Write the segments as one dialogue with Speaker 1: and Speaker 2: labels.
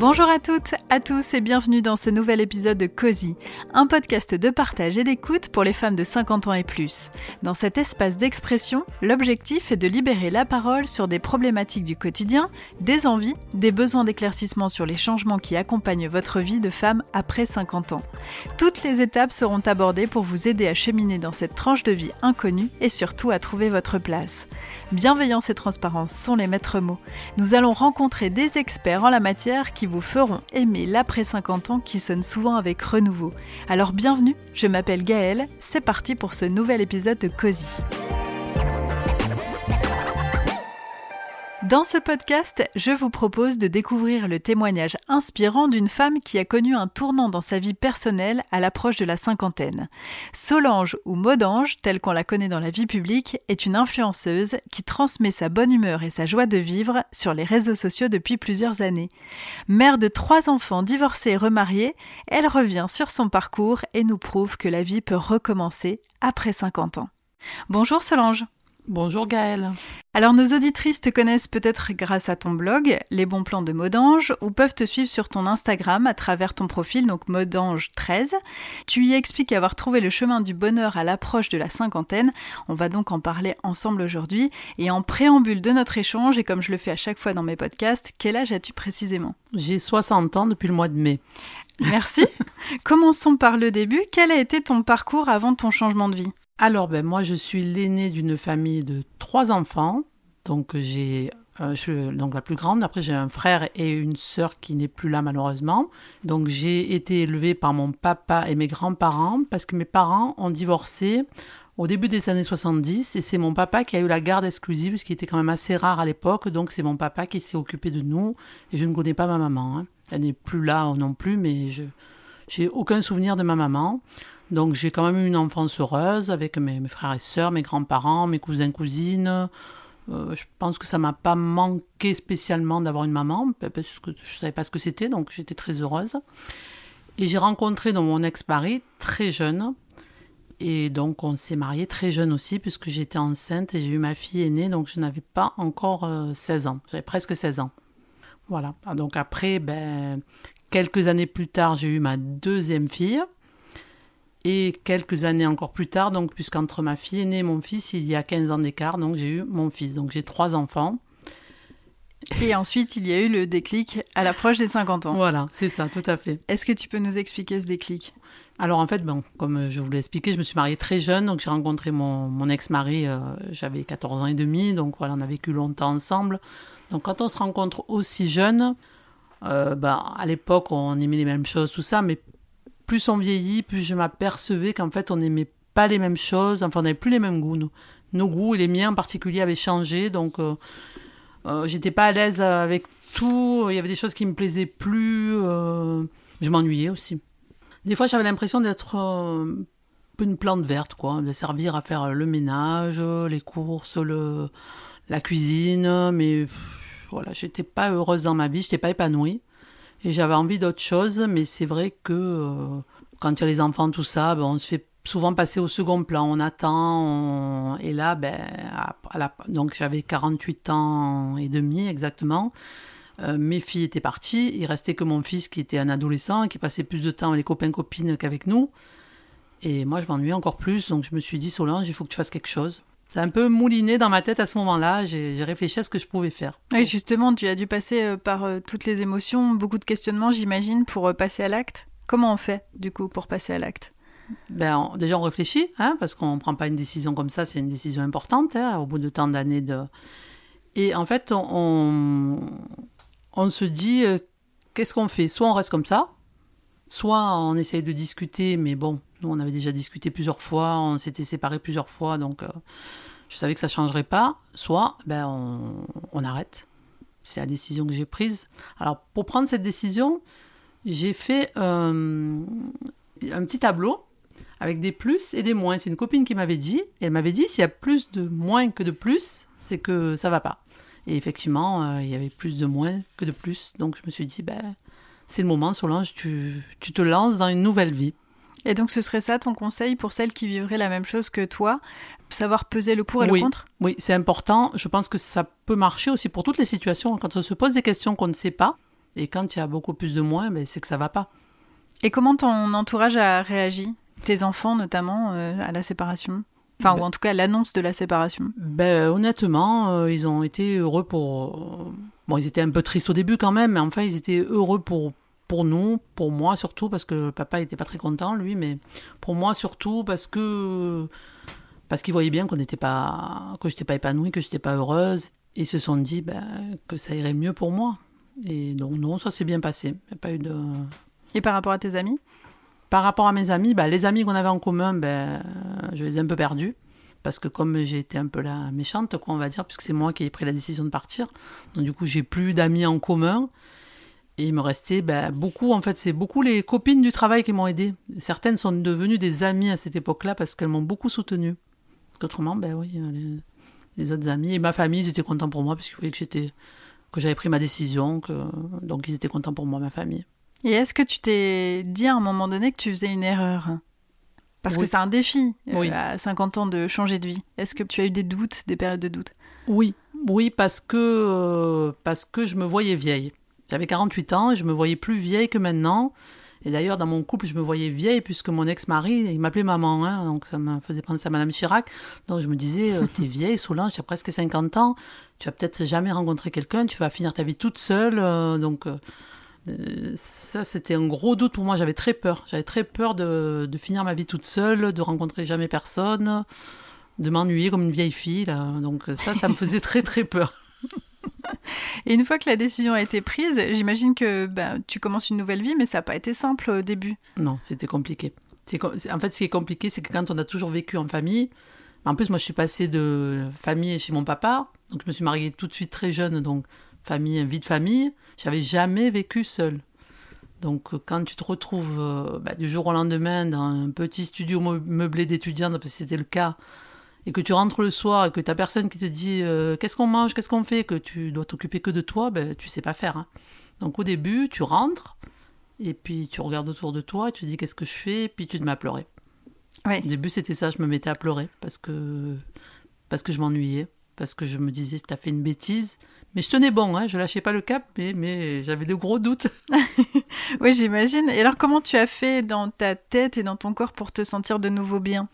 Speaker 1: Bonjour à toutes, à tous et bienvenue dans ce nouvel épisode de Cozy, un podcast de partage et d'écoute pour les femmes de 50 ans et plus. Dans cet espace d'expression, l'objectif est de libérer la parole sur des problématiques du quotidien, des envies, des besoins d'éclaircissement sur les changements qui accompagnent votre vie de femme après 50 ans. Toutes les étapes seront abordées pour vous aider à cheminer dans cette tranche de vie inconnue et surtout à trouver votre place. Bienveillance et transparence sont les maîtres mots. Nous allons rencontrer des experts en la matière qui vous feront aimer l'après 50 ans qui sonne souvent avec renouveau. Alors bienvenue, je m'appelle Gaëlle, c'est parti pour ce nouvel épisode de Cozy. Dans ce podcast, je vous propose de découvrir le témoignage inspirant d'une femme qui a connu un tournant dans sa vie personnelle à l'approche de la cinquantaine. Solange ou Modange, telle qu'on la connaît dans la vie publique, est une influenceuse qui transmet sa bonne humeur et sa joie de vivre sur les réseaux sociaux depuis plusieurs années. Mère de trois enfants divorcés et remariés, elle revient sur son parcours et nous prouve que la vie peut recommencer après 50 ans. Bonjour Solange.
Speaker 2: Bonjour Gaëlle.
Speaker 1: Alors nos auditrices te connaissent peut-être grâce à ton blog, Les bons plans de Modange, ou peuvent te suivre sur ton Instagram à travers ton profil, donc Modange13. Tu y expliques avoir trouvé le chemin du bonheur à l'approche de la cinquantaine. On va donc en parler ensemble aujourd'hui. Et en préambule de notre échange, et comme je le fais à chaque fois dans mes podcasts, quel âge as-tu précisément?
Speaker 2: J'ai 60 ans depuis le mois de mai.
Speaker 1: Merci. Commençons par le début. Quel a été ton parcours avant ton changement de vie?
Speaker 2: Alors, ben, moi, je suis l'aînée d'une famille de trois enfants. Donc, j'ai euh, je donc la plus grande. Après, j'ai un frère et une sœur qui n'est plus là, malheureusement. Donc, j'ai été élevée par mon papa et mes grands-parents parce que mes parents ont divorcé au début des années 70 et c'est mon papa qui a eu la garde exclusive, ce qui était quand même assez rare à l'époque. Donc, c'est mon papa qui s'est occupé de nous et je ne connais pas ma maman. Hein. Elle n'est plus là non plus, mais je n'ai aucun souvenir de ma maman. Donc j'ai quand même eu une enfance heureuse avec mes, frères et sœurs, mes grands-parents, mes cousins, cousines. Euh, je pense que ça m'a pas manqué spécialement d'avoir une maman, parce que je savais pas ce que c'était, donc j'étais très heureuse. Et j'ai rencontré donc, mon ex-mari très jeune. Et donc on s'est mariés très jeune aussi, puisque j'étais enceinte et j'ai eu ma fille aînée, donc je n'avais pas encore 16 euh, ans. J'avais presque 16 ans. Voilà. Donc après, ben, quelques années plus tard, j'ai eu ma deuxième fille. Et quelques années encore plus tard, donc puisqu'entre ma fille aînée et mon fils, il y a 15 ans d'écart, donc j'ai eu mon fils. Donc j'ai trois enfants.
Speaker 1: Et ensuite, il y a eu le déclic à l'approche des 50 ans.
Speaker 2: Voilà, c'est ça, tout à fait.
Speaker 1: Est-ce que tu peux nous expliquer ce déclic?
Speaker 2: Alors en fait, bon, comme je vous l'ai expliqué, je me suis mariée très jeune, donc j'ai rencontré mon, mon ex-mari, euh, j'avais 14 ans et demi, donc voilà, on a vécu longtemps ensemble. Donc quand on se rencontre aussi jeune, euh, bah, à l'époque, on aimait les mêmes choses, tout ça, mais plus on vieillit, plus je m'apercevais qu'en fait, on n'aimait pas les mêmes choses, enfin, on n'avait plus les mêmes goûts. Nos, goûts et les miens en particulier avaient changé, donc euh, euh, j'étais pas à l'aise avec tout. Il y avait des choses qui me plaisaient plus. Euh, je m'ennuyais aussi. Des fois, j'avais l'impression d'être une plante verte, quoi, de servir à faire le ménage, les courses, le, la cuisine, mais voilà, j'étais pas heureuse dans ma vie, j'étais pas épanouie. Et j'avais envie d'autre chose, mais c'est vrai que euh, quand il y a les enfants, tout ça, ben, on se fait souvent passer au second plan. On attend, et là, ben, donc j'avais 48 ans et demi exactement. Euh, mes filles étaient parties, il restait que mon fils qui était un adolescent, qui passait plus de temps avec les copains-copines qu'avec nous. Et moi, je m'ennuyais encore plus, donc je me suis dit, Solange, il faut que tu fasses quelque chose. C'est un peu mouliné dans ma tête à ce moment-là. J'ai réfléchi à ce que je pouvais faire.
Speaker 1: Oui, justement, tu as dû passer euh, par euh, toutes les émotions, beaucoup de questionnements, j'imagine, pour euh, passer à l'acte. Comment on fait, du coup, pour passer à l'acte?
Speaker 2: Ben, Déjà, on réfléchit, hein, parce qu'on ne prend pas une décision comme ça, c'est une décision importante, hein, au bout de tant d'années de... Et en fait, on, on se dit, qu'est-ce qu'on fait? Soit on reste comme ça, soit on essaye de discuter, mais bon, nous, on avait déjà discuté plusieurs fois, on s'était séparés plusieurs fois, donc euh, je savais que ça ne changerait pas. Soit ben, on, arrête. C'est la décision que j'ai prise. Alors, pour prendre cette décision, j'ai fait euh, un petit tableau avec des plus et des moins. C'est une copine qui m'avait dit, et elle m'avait dit s'il y a plus de moins que de plus, c'est que ça va pas. Et effectivement, euh, il y avait plus de moins que de plus. Donc je me suis dit, ben, c'est le moment, Solange, tu, tu te lances dans une nouvelle vie.
Speaker 1: Et donc ce serait ça ton conseil pour celles qui vivraient la même chose que toi Savoir peser le pour et
Speaker 2: le
Speaker 1: contre?
Speaker 2: Oui, c'est important. Je pense que ça peut marcher aussi pour toutes les situations. Quand on se pose des questions qu'on ne sait pas, Et quand il y a beaucoup plus de moins, ben, c'est que ça va pas.
Speaker 1: Et comment ton entourage a réagi? Tes enfants notamment euh, à la séparation? Enfin,
Speaker 2: Ben-
Speaker 1: ou en tout cas l'annonce de la séparation?
Speaker 2: Ben, honnêtement, euh, ils ont été heureux pour. Bon, ils étaient un peu tristes au début quand même, mais enfin, ils étaient heureux pour, pour nous, pour moi surtout, parce que papa était pas très content, lui, mais pour moi surtout, parce que. Parce qu'ils voyaient bien qu'on n'était pas. que j'étais pas épanouie, que j'étais pas heureuse. Et ils se sont dit ben, que ça irait mieux pour moi. Et donc, non, ça s'est bien passé. Il a pas eu de.
Speaker 1: Et par rapport à tes amis?
Speaker 2: Par rapport à mes amis, bah, les amis qu'on avait en commun, ben, je les ai un peu perdus. Parce que comme j'ai été un peu la méchante, quoi, on va dire, puisque c'est moi qui ai pris la décision de partir, donc du coup, j'ai plus d'amis en commun. Et il me restait ben, beaucoup, en fait, c'est beaucoup les copines du travail qui m'ont aidé. Certaines sont devenues des amies à cette époque-là parce qu'elles m'ont beaucoup soutenue. Parce qu'autrement, ben oui, les, les autres amis et ma famille, ils étaient contents pour moi parce qu'ils voyaient que j'étais que j'avais pris ma décision, que, donc ils étaient contents pour moi, ma famille.
Speaker 1: Et est-ce que tu t'es dit à un moment donné que tu faisais une erreur? Parce que c'est un défi euh,
Speaker 2: Oui.
Speaker 1: à 50 ans de changer de vie. Est-ce que tu as eu des doutes, des périodes de doute
Speaker 2: Oui, oui, parce que, euh, parce que je me voyais vieille. J'avais 48 ans et je me voyais plus vieille que maintenant. Et d'ailleurs, dans mon couple, je me voyais vieille puisque mon ex-mari, il m'appelait maman, hein, donc ça me faisait penser à Madame Chirac. Donc je me disais, euh, t'es vieille, Solange, tu as presque 50 ans, tu vas peut-être jamais rencontrer quelqu'un, tu vas finir ta vie toute seule. euh, donc euh, ça, c'était un gros doute pour moi. J'avais très peur. J'avais très peur de, finir ma vie toute seule, de rencontrer jamais personne, de m'ennuyer comme une vieille fille. Donc ça, ça me faisait très très peur.
Speaker 1: Et une fois que la décision a été prise, j'imagine que bah, tu commences une nouvelle vie, mais ça n'a pas été simple au début.
Speaker 2: Non, c'était compliqué. En fait, ce qui est compliqué, c'est que quand on a toujours vécu en famille, en plus, moi, je suis passée de famille chez mon papa, donc je me suis mariée tout de suite très jeune, donc famille, vie de famille. J'avais jamais vécu seule. Donc, quand tu te retrouves euh, bah, du jour au lendemain dans un petit studio meu- meublé d'étudiante, parce que c'était le cas, et que tu rentres le soir et que tu personne qui te dit euh, qu'est-ce qu'on mange, qu'est-ce qu'on fait, que tu dois t'occuper que de toi, ben, tu sais pas faire. hein. Donc, au début, tu rentres, et puis tu regardes autour de toi et tu te dis qu'est-ce que je fais, et puis tu te mets à pleurer.
Speaker 1: Ouais.
Speaker 2: Au début, c'était ça, je me mettais à pleurer parce que, parce que je m'ennuyais, parce que je me disais, t'as fait une bêtise. Mais je tenais bon, hein, je lâchais pas le cap, mais, mais j'avais de gros doutes.
Speaker 1: Oui, j'imagine. Et alors, comment tu as fait dans ta tête et dans ton corps pour te sentir de nouveau bien?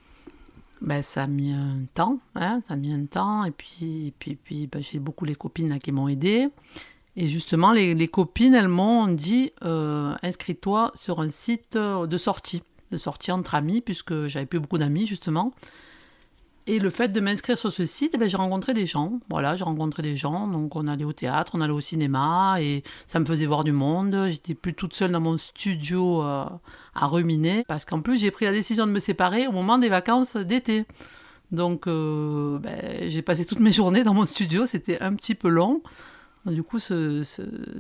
Speaker 2: Ben, ça a mis un temps, hein, ça a mis un temps, et puis, puis, puis ben, j'ai beaucoup les copines qui m'ont aidé. Et justement, les, les copines, elles m'ont dit, euh, inscris-toi sur un site euh, de sortie, de sortie entre amis, puisque j'avais plus beaucoup d'amis, justement. Et le fait de m'inscrire sur ce site, eh ben, j'ai rencontré des gens. Voilà, j'ai rencontré des gens. Donc, on allait au théâtre, on allait au cinéma, et ça me faisait voir du monde. J'étais plus toute seule dans mon studio euh, à ruminer. Parce qu'en plus, j'ai pris la décision de me séparer au moment des vacances d'été. Donc, euh, ben, j'ai passé toutes mes journées dans mon studio. C'était un petit peu long. Du coup, ce,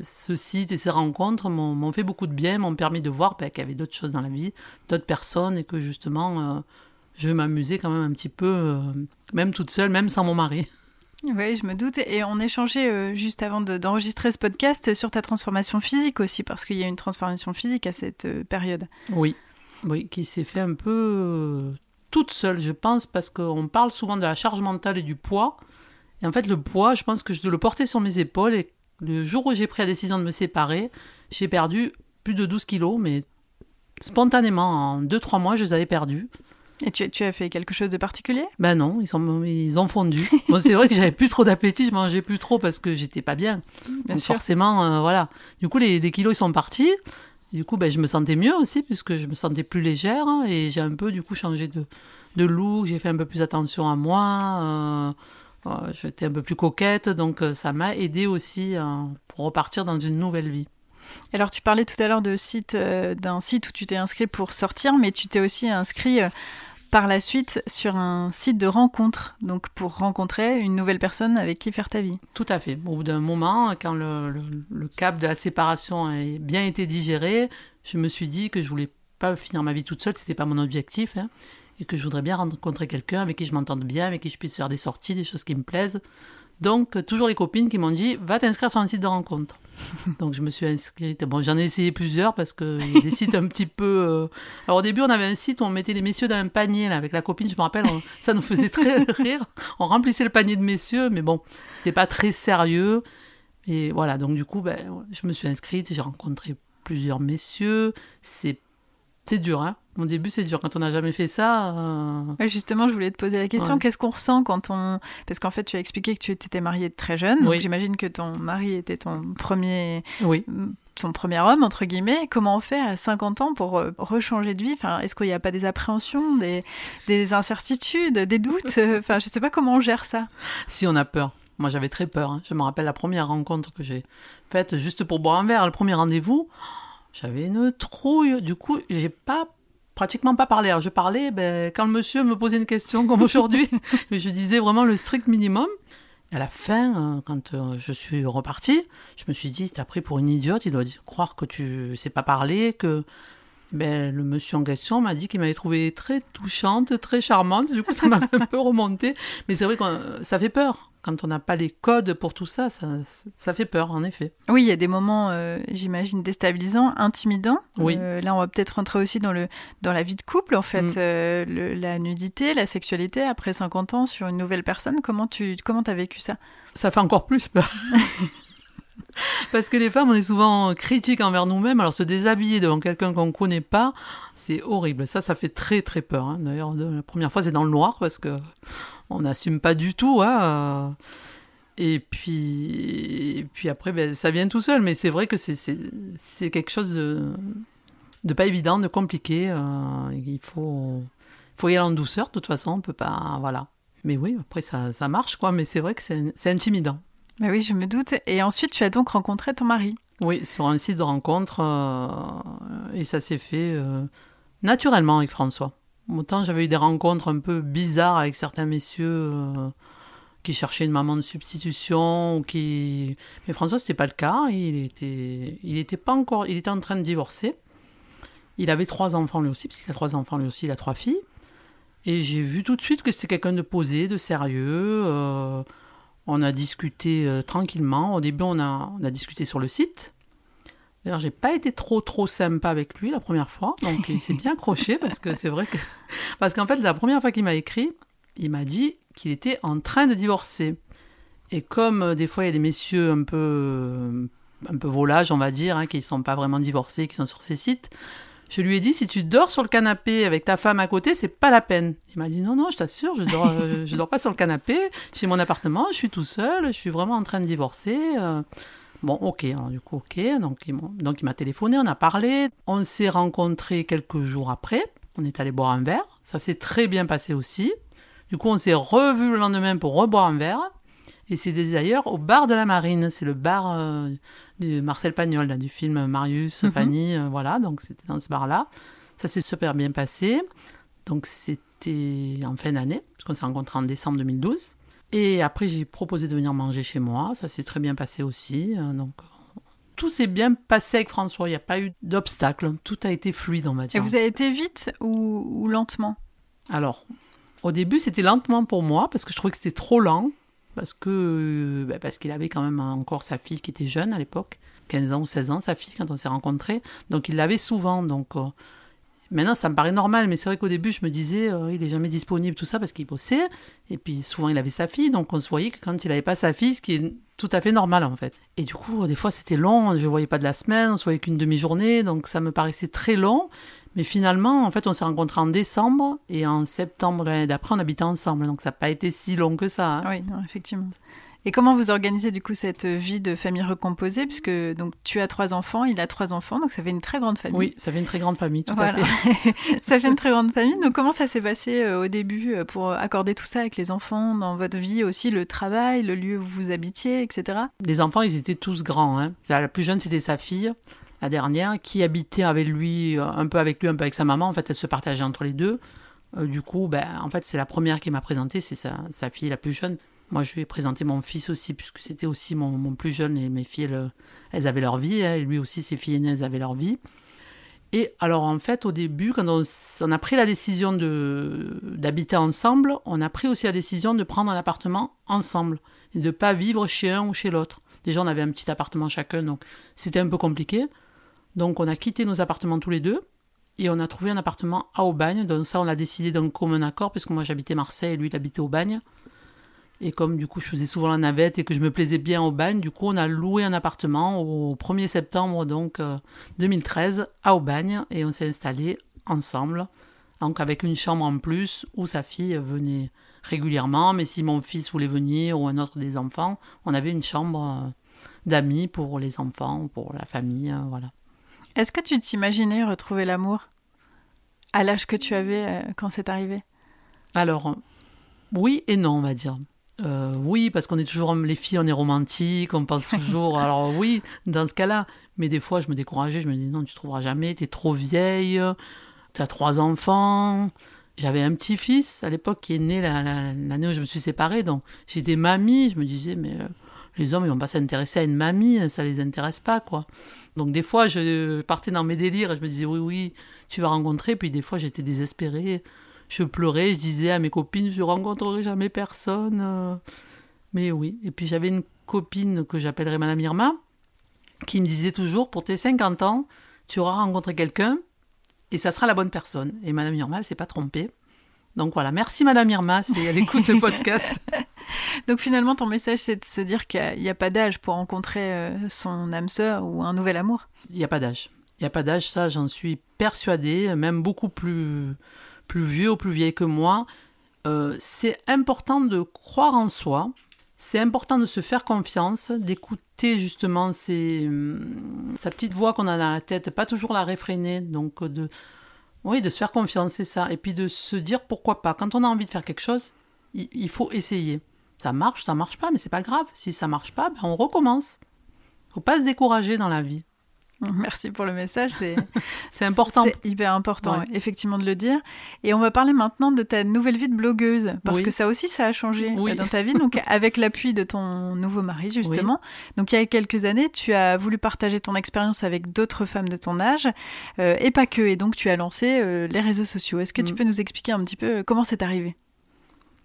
Speaker 2: site et ces rencontres m'ont m'ont fait beaucoup de bien, m'ont permis de voir ben, qu'il y avait d'autres choses dans la vie, d'autres personnes, et que justement, euh, je m'amusais quand même un petit peu, euh, même toute seule, même sans mon mari.
Speaker 1: Oui, je me doute. Et on échangeait euh, juste avant de- d'enregistrer ce podcast sur ta transformation physique aussi, parce qu'il y a une transformation physique à cette euh, période.
Speaker 2: Oui, oui, qui s'est fait un peu toute seule, je pense, parce qu'on parle souvent de la charge mentale et du poids. Et en fait, le poids, je pense que je le portais sur mes épaules. Et le jour où j'ai pris la décision de me séparer, j'ai perdu plus de 12 kilos, mais spontanément, en 2-3 mois, je les avais perdus.
Speaker 1: Et tu, tu as fait quelque chose de particulier?
Speaker 2: Ben non, ils, sont, ils ont fondu. Bon, c'est vrai que j'avais plus trop d'appétit, je mangeais plus trop parce que j'étais pas bien.
Speaker 1: Bien
Speaker 2: Donc
Speaker 1: sûr.
Speaker 2: forcément, euh, voilà. Du coup, les, les kilos, ils sont partis. Du coup, ben, je me sentais mieux aussi, puisque je me sentais plus légère. et j'ai un peu, du coup, changé de, de look. J'ai fait un peu plus attention à moi. euh, euh, J'étais un peu plus coquette. Donc, ça m'a aidé aussi pour repartir dans une nouvelle vie.
Speaker 1: Alors, tu parlais tout à l'heure de site, euh, d'un site où tu t'es inscrit pour sortir, mais tu t'es aussi inscrit euh, par la suite sur un site de rencontre, donc pour rencontrer une nouvelle personne avec qui faire ta vie.
Speaker 2: Tout à fait. Au bout d'un moment, quand le, le, le cap de la séparation a bien été digéré, je me suis dit que je voulais pas finir ma vie toute seule, c'était pas mon objectif, hein, et que je voudrais bien rencontrer quelqu'un avec qui je m'entende bien, avec qui je puisse faire des sorties, des choses qui me plaisent. Donc, toujours les copines qui m'ont dit va t'inscrire sur un site de rencontre. Donc, je me suis inscrite. Bon, j'en ai essayé plusieurs parce a des sites un petit peu. euh, Alors, au début, on avait un site où on mettait les messieurs dans un panier là, avec la copine, je me rappelle, ça nous faisait très rire. On remplissait le panier de messieurs, mais bon, c'était pas très sérieux. Et voilà, donc du coup, ben, je me suis inscrite, j'ai rencontré plusieurs messieurs. C'est c'est dur, hein. Au début, c'est dur. Quand on n'a jamais fait ça.
Speaker 1: Euh, justement, je voulais te poser la question. Qu'est-ce qu'on ressent quand on. Parce qu'en fait, tu as expliqué que tu étais mariée très jeune. Donc, j'imagine que ton mari était ton premier.
Speaker 2: Oui.
Speaker 1: Son premier homme, entre guillemets. Comment on fait à 50 ans pour euh, rechanger de vie? Enfin, Est-ce qu'il n'y a pas des appréhensions, des, des incertitudes, des doutes? Enfin, je ne sais pas comment on gère ça.
Speaker 2: Si on a peur. Moi, j'avais très peur. Hein. Je me rappelle la première rencontre que j'ai faite juste pour boire un verre, le premier rendez-vous. J'avais une trouille. Du coup, j'ai pas pratiquement pas parlé. Alors, je parlais ben, quand le monsieur me posait une question comme aujourd'hui. je disais vraiment le strict minimum. Et à la fin, euh, quand euh, je suis repartie, je me suis dit, t'as pris pour une idiote, il doit croire que tu sais pas parler, que ben, le monsieur en question m'a dit qu'il m'avait trouvé très touchante, très charmante. Du coup, ça m'a un peu remonté. Mais c'est vrai que ça fait peur quand on n'a pas les codes pour tout ça, ça, fait peur, en effet.
Speaker 1: Oui, il y a des moments, euh, j'imagine, déstabilisants, intimidants.
Speaker 2: Oui.
Speaker 1: Euh, là, on va peut-être rentrer aussi dans, le, dans la vie de couple, en fait. Mm. Euh, la nudité, la sexualité, après 50 ans, sur une nouvelle personne, comment tu comment as vécu ça?
Speaker 2: Ça fait encore plus peur. Parce que les femmes, on est souvent critiques envers nous-mêmes. Alors se déshabiller devant quelqu'un qu'on ne connaît pas, c'est horrible. Ça, ça fait très très peur. Hein. D'ailleurs, la première fois, c'est dans le noir parce que on n'assume pas du tout. Hein. Et puis, puis après, ben, ça vient tout seul. Mais c'est vrai que c'est quelque chose de, de pas évident, de compliqué. Euh, il faut, faut y aller en douceur. De toute façon, on peut pas. Voilà. Mais oui, après, ça, ça marche, quoi. Mais c'est vrai que c'est intimidant.
Speaker 1: Bah oui, je me doute. Et ensuite, tu as donc rencontré ton mari
Speaker 2: Oui, sur un site de rencontre. Euh, et ça s'est fait euh, naturellement avec François. Autant j'avais eu des rencontres un peu bizarres avec certains messieurs euh, qui cherchaient une maman de substitution, qui... mais François c'était pas le cas. Il était, il était pas encore, il était en train de divorcer. Il avait trois enfants lui aussi, parce qu'il a trois enfants lui aussi, il a trois filles. Et j'ai vu tout de suite que c'était quelqu'un de posé, de sérieux. Euh, on a discuté euh, tranquillement. Au début, on a, on a discuté sur le site. D'ailleurs, j'ai pas été trop trop sympa avec lui la première fois, donc il s'est bien accroché parce que c'est vrai que parce qu'en fait la première fois qu'il m'a écrit, il m'a dit qu'il était en train de divorcer. Et comme euh, des fois il y a des messieurs un peu euh, un peu volages, on va dire, hein, qui ne sont pas vraiment divorcés, qui sont sur ces sites, je lui ai dit si tu dors sur le canapé avec ta femme à côté, c'est pas la peine. Il m'a dit non non, je t'assure, je dors euh, je dors pas sur le canapé, j'ai mon appartement, je suis tout seul, je suis vraiment en train de divorcer. Bon, ok, alors, du coup, ok. Donc il, donc, il m'a téléphoné, on a parlé. On s'est rencontrés quelques jours après. On est allé boire un verre. Ça s'est très bien passé aussi. Du coup, on s'est revu le lendemain pour reboire un verre. Et c'est d'ailleurs au bar de la Marine. C'est le bar euh, de Marcel Pagnol, du film Marius, mhm. Fanny. Euh, voilà, donc c'était dans ce bar-là. Ça s'est super bien passé. Donc c'était en fin d'année, puisqu'on s'est rencontrés en décembre 2012. Et après, j'ai proposé de venir manger chez moi. Ça s'est très bien passé aussi. Euh, donc, tout s'est bien passé avec François. Il n'y a pas eu d'obstacle. Tout a été fluide, on va dire.
Speaker 1: Et vous avez été vite ou, lentement?
Speaker 2: Alors, au début, c'était lentement pour moi parce que je trouvais que c'était trop lent. Parce que bah, parce qu'il avait quand même encore sa fille qui était jeune à l'époque, 15 ans ou 16 ans, sa fille, quand on s'est rencontrés. Donc, il l'avait souvent. Donc, euh, Maintenant, ça me paraît normal, mais c'est vrai qu'au début, je me disais, euh, il est jamais disponible, tout ça, parce qu'il bossait. Et puis, souvent, il avait sa fille, donc on se voyait que quand il n'avait pas sa fille, ce qui est tout à fait normal, en fait. Et du coup, des fois, c'était long, je ne voyais pas de la semaine, on se voyait qu'une demi-journée, donc ça me paraissait très long. Mais finalement, en fait, on s'est rencontrés en décembre, et en septembre l'année d'après, on habitait ensemble. Donc, ça n'a pas été si long que ça.
Speaker 1: Hein. Oui, effectivement. Et comment vous organisez du coup cette vie de famille recomposée? Puisque donc tu as trois enfants, il a trois enfants, donc ça fait une très grande famille.
Speaker 2: Oui, ça fait une très grande famille, tout à fait.
Speaker 1: ça fait une très grande famille. Donc comment ça s'est passé euh, au début euh, pour accorder tout ça avec les enfants dans votre vie aussi, le travail, le lieu où vous habitiez, etc.
Speaker 2: Les enfants, ils étaient tous grands. Hein. La plus jeune, c'était sa fille la dernière, qui habitait avec lui, euh, un peu avec lui, un peu avec sa maman. En fait, elle se partageait entre les deux. du coup, ben, en fait, c'est la première qui m'a présenté, c'est sa, sa, fille la plus jeune. Moi, je lui ai présenté mon fils aussi, puisque c'était aussi mon, plus jeune, et mes filles, elles, avaient leur vie, hein, et lui aussi, ses filles aînées, avaient leur vie. Et alors, en fait, au début, quand on, a pris la décision d'habiter ensemble, on a pris aussi la décision de prendre un appartement ensemble, et de ne pas vivre chez un ou chez l'autre. Déjà, on avait un petit appartement chacun, donc c'était un peu compliqué. Donc, on a quitté nos appartements tous les deux, et on a trouvé un appartement à Aubagne. Donc ça, on l'a décidé d'un commun accord, puisque moi, j'habitais Marseille, et lui, il habitait Aubagne. Et comme du coup je faisais souvent la navette et que je me plaisais bien au bagne, du coup on a loué un appartement au 1er septembre donc 2013 à Aubagne et on s'est installé ensemble, donc avec une chambre en plus où sa fille venait régulièrement, mais si mon fils voulait venir ou un autre des enfants, on avait une chambre d'amis pour les enfants, pour la famille, voilà.
Speaker 1: Est-ce que tu t'imaginais retrouver l'amour à l'âge que tu avais quand c'est arrivé?
Speaker 2: Alors, oui et non, on va dire. Euh, oui, parce qu'on est toujours les filles, on est romantique, on pense toujours. alors oui, dans ce cas-là, mais des fois je me décourageais, je me dis non, tu trouveras jamais, tu es trop vieille, tu as trois enfants. J'avais un petit-fils à l'époque qui est né l'année où je me suis séparée, donc j'étais mamie, je me disais mais euh, les hommes ils vont pas s'intéresser à une mamie, ça les intéresse pas quoi. Donc des fois je partais dans mes délires et je me disais oui oui, tu vas rencontrer, puis des fois j'étais désespérée je pleurais, je disais à mes copines, je rencontrerai jamais personne. Mais oui. Et puis j'avais une copine que j'appellerais Madame Irma, qui me disait toujours, pour tes 50 ans, tu auras rencontré quelqu'un et ça sera la bonne personne. Et Madame Irma, elle s'est pas trompée. Donc voilà, merci Madame Irma si elle écoute le podcast.
Speaker 1: Donc finalement, ton message, c'est de se dire qu'il n'y a, pas d'âge pour rencontrer euh, son âme sœur ou un nouvel amour.
Speaker 2: Il n'y a pas d'âge. Il n'y a pas d'âge, ça j'en suis persuadée, même beaucoup plus plus vieux ou plus vieille que moi, euh, c'est important de croire en soi, c'est important de se faire confiance, d'écouter justement hum, sa petite voix qu'on a dans la tête, pas toujours la réfréner, donc de, oui, de se faire confiance, c'est ça, et puis de se dire pourquoi pas. Quand on a envie de faire quelque chose, il, faut essayer. Ça marche, ça marche pas, mais c'est pas grave. Si ça marche pas, ben on recommence. Faut pas se décourager dans la vie.
Speaker 1: Merci pour le message, c'est
Speaker 2: c'est important.
Speaker 1: C'est hyper important, effectivement, de le dire. Et on va parler maintenant de ta nouvelle vie de blogueuse, parce que ça aussi, ça a changé euh, dans ta vie. Donc, avec l'appui de ton nouveau mari, justement. Donc, il y a quelques années, tu as voulu partager ton expérience avec d'autres femmes de ton âge, euh, et pas que. Et donc, tu as lancé euh, les réseaux sociaux. Est-ce que tu mm. peux nous expliquer un petit peu comment c'est arrivé?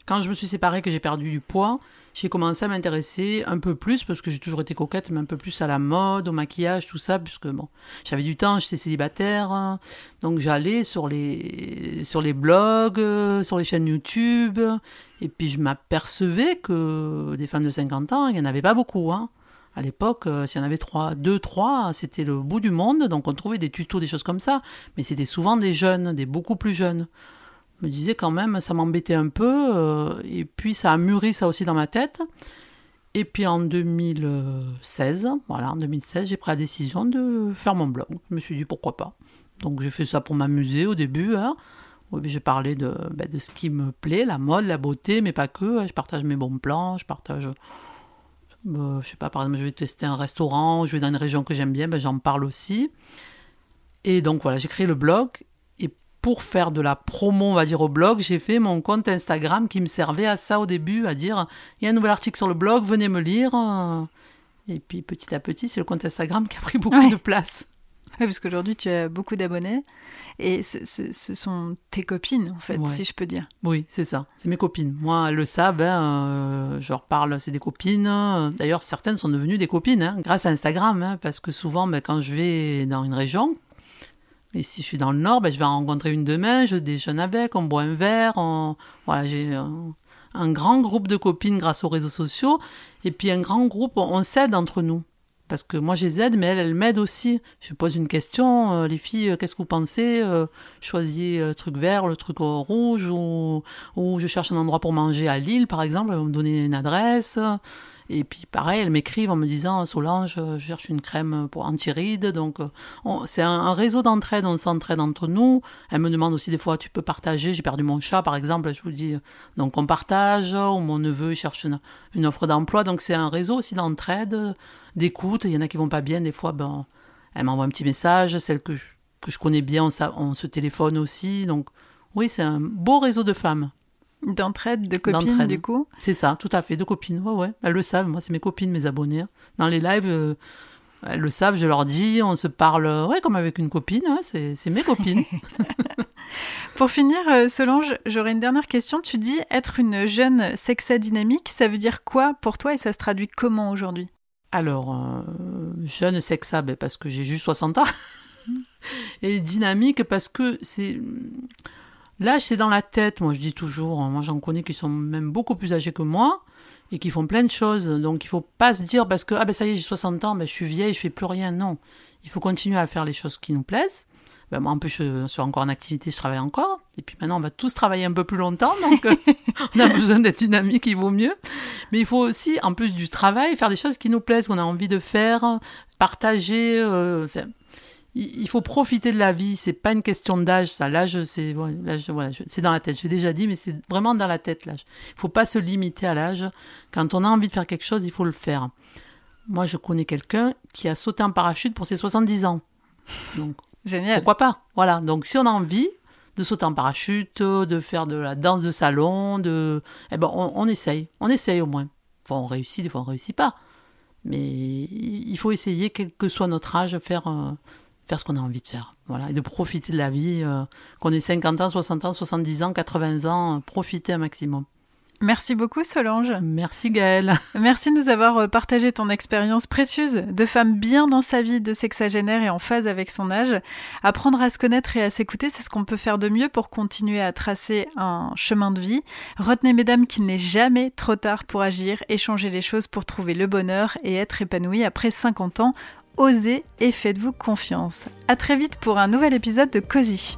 Speaker 2: Quand je me suis séparée, que j'ai perdu du poids, j'ai commencé à m'intéresser un peu plus, parce que j'ai toujours été coquette, mais un peu plus à la mode, au maquillage, tout ça, puisque bon, j'avais du temps, j'étais célibataire, donc j'allais sur les, sur les blogs, euh, sur les chaînes YouTube, et puis je m'apercevais que des femmes de 50 ans, il n'y en avait pas beaucoup. Hein. À l'époque, euh, s'il y en avait trois, deux, trois, c'était le bout du monde, donc on trouvait des tutos, des choses comme ça, mais c'était souvent des jeunes, des beaucoup plus jeunes me disais quand même, ça m'embêtait un peu. Euh, et puis ça a mûri ça aussi dans ma tête. Et puis en 2016, voilà, en 2016, j'ai pris la décision de faire mon blog. Je me suis dit pourquoi pas. Donc j'ai fait ça pour m'amuser au début. Hein. Je parlais de, ben, de ce qui me plaît, la mode, la beauté, mais pas que. Je partage mes bons plans, je partage. Euh, je sais pas, par exemple, je vais tester un restaurant, je vais dans une région que j'aime bien, ben, j'en parle aussi. Et donc voilà, j'ai créé le blog pour faire de la promo, on va dire, au blog, j'ai fait mon compte Instagram qui me servait à ça au début, à dire il y a un nouvel article sur le blog, venez me lire. Et puis petit à petit, c'est le compte Instagram qui a pris beaucoup de place.
Speaker 1: Oui, parce qu'aujourd'hui, tu as beaucoup d'abonnés et ce, sont tes copines, en fait, si je peux dire.
Speaker 2: Oui, c'est ça. C'est mes copines. Moi, elles le savent. Hein, euh, je leur parle, c'est des copines. D'ailleurs, certaines sont devenues des copines hein, grâce à Instagram. Hein, parce que souvent, ben, quand je vais dans une région, et si je suis dans le nord, ben, je vais rencontrer une demain, je déjeune avec, on boit un verre, voilà, j'ai un, grand groupe de copines grâce aux réseaux sociaux, et puis un grand groupe, on, s'aide entre nous. Parce que moi, je les aide, mais elles, elles m'aident aussi. Je pose une question, euh, les filles, euh, qu'est-ce que vous pensez euh, Choisis le truc vert, le truc rouge, ou, ou je cherche un endroit pour manger à Lille, par exemple, elles vont me donner une adresse. Et puis pareil, elles m'écrivent en me disant Solange, je cherche une crème pour anti-rides. Donc c'est un, réseau d'entraide, on s'entraide entre nous. Elles me demandent aussi des fois Tu peux partager J'ai perdu mon chat par exemple, je vous dis. Donc on partage, ou mon neveu cherche une, offre d'emploi. Donc c'est un réseau aussi d'entraide, d'écoute. Il y en a qui vont pas bien, des fois, ben, elles m'envoient un petit message. Celles que je, que je connais bien, on se téléphone aussi. Donc oui, c'est un beau réseau de femmes.
Speaker 1: D'entraide, de copines, du coup?
Speaker 2: C'est ça, tout à fait, de copines. Ouais, ouais. Elles le savent, moi, c'est mes copines, mes abonnés. Dans les lives, euh, elles le savent, je leur dis, on se parle, ouais, comme avec une copine, c'est mes copines.
Speaker 1: Pour finir, euh, Solange, j'aurais une dernière question. Tu dis être une jeune sexa dynamique, ça veut dire quoi pour toi et ça se traduit comment aujourd'hui?
Speaker 2: Alors, euh, jeune sexa, ben, parce que j'ai juste 60 ans. et dynamique parce que c'est Là, c'est dans la tête, moi je dis toujours, hein. moi j'en connais qui sont même beaucoup plus âgés que moi, et qui font plein de choses. Donc il faut pas se dire parce que ah ben ça y est, j'ai 60 ans, ben, je suis vieille, je fais plus rien. Non, il faut continuer à faire les choses qui nous plaisent. Ben, moi, en plus, je suis encore en activité, je travaille encore. Et puis maintenant, on va tous travailler un peu plus longtemps, donc on a besoin d'être dynamique, il vaut mieux. Mais il faut aussi, en plus du travail, faire des choses qui nous plaisent, qu'on a envie de faire, partager. Euh, il faut profiter de la vie. C'est pas une question d'âge, ça. L'âge, c'est voilà, c'est dans la tête. J'ai déjà dit, mais c'est vraiment dans la tête l'âge. Il faut pas se limiter à l'âge. Quand on a envie de faire quelque chose, il faut le faire. Moi, je connais quelqu'un qui a sauté en parachute pour ses 70 ans. Donc,
Speaker 1: Génial.
Speaker 2: Pourquoi pas? Voilà. Donc, si on a envie de sauter en parachute, de faire de la danse de salon, de, eh ben, on, on essaye. On essaye au moins. Fois on réussit, des fois on réussit pas. Mais il faut essayer, quel que soit notre âge, faire, euh, faire ce qu'on a envie de faire. Voilà, et de profiter de la vie, euh, qu'on ait 50 ans, 60 ans, 70 ans, 80 ans, euh, profiter un maximum.
Speaker 1: Merci beaucoup Solange.
Speaker 2: Merci Gaëlle.
Speaker 1: Merci de nous avoir euh, partagé ton expérience précieuse de femme bien dans sa vie de sexagénaire et en phase avec son âge. Apprendre à se connaître et à s'écouter, c'est ce qu'on peut faire de mieux pour continuer à tracer un chemin de vie. Retenez mesdames qu'il n'est jamais trop tard pour agir, échanger les choses pour trouver le bonheur et être épanoui après 50 ans osez et faites-vous confiance. À très vite pour un nouvel épisode de Cozy.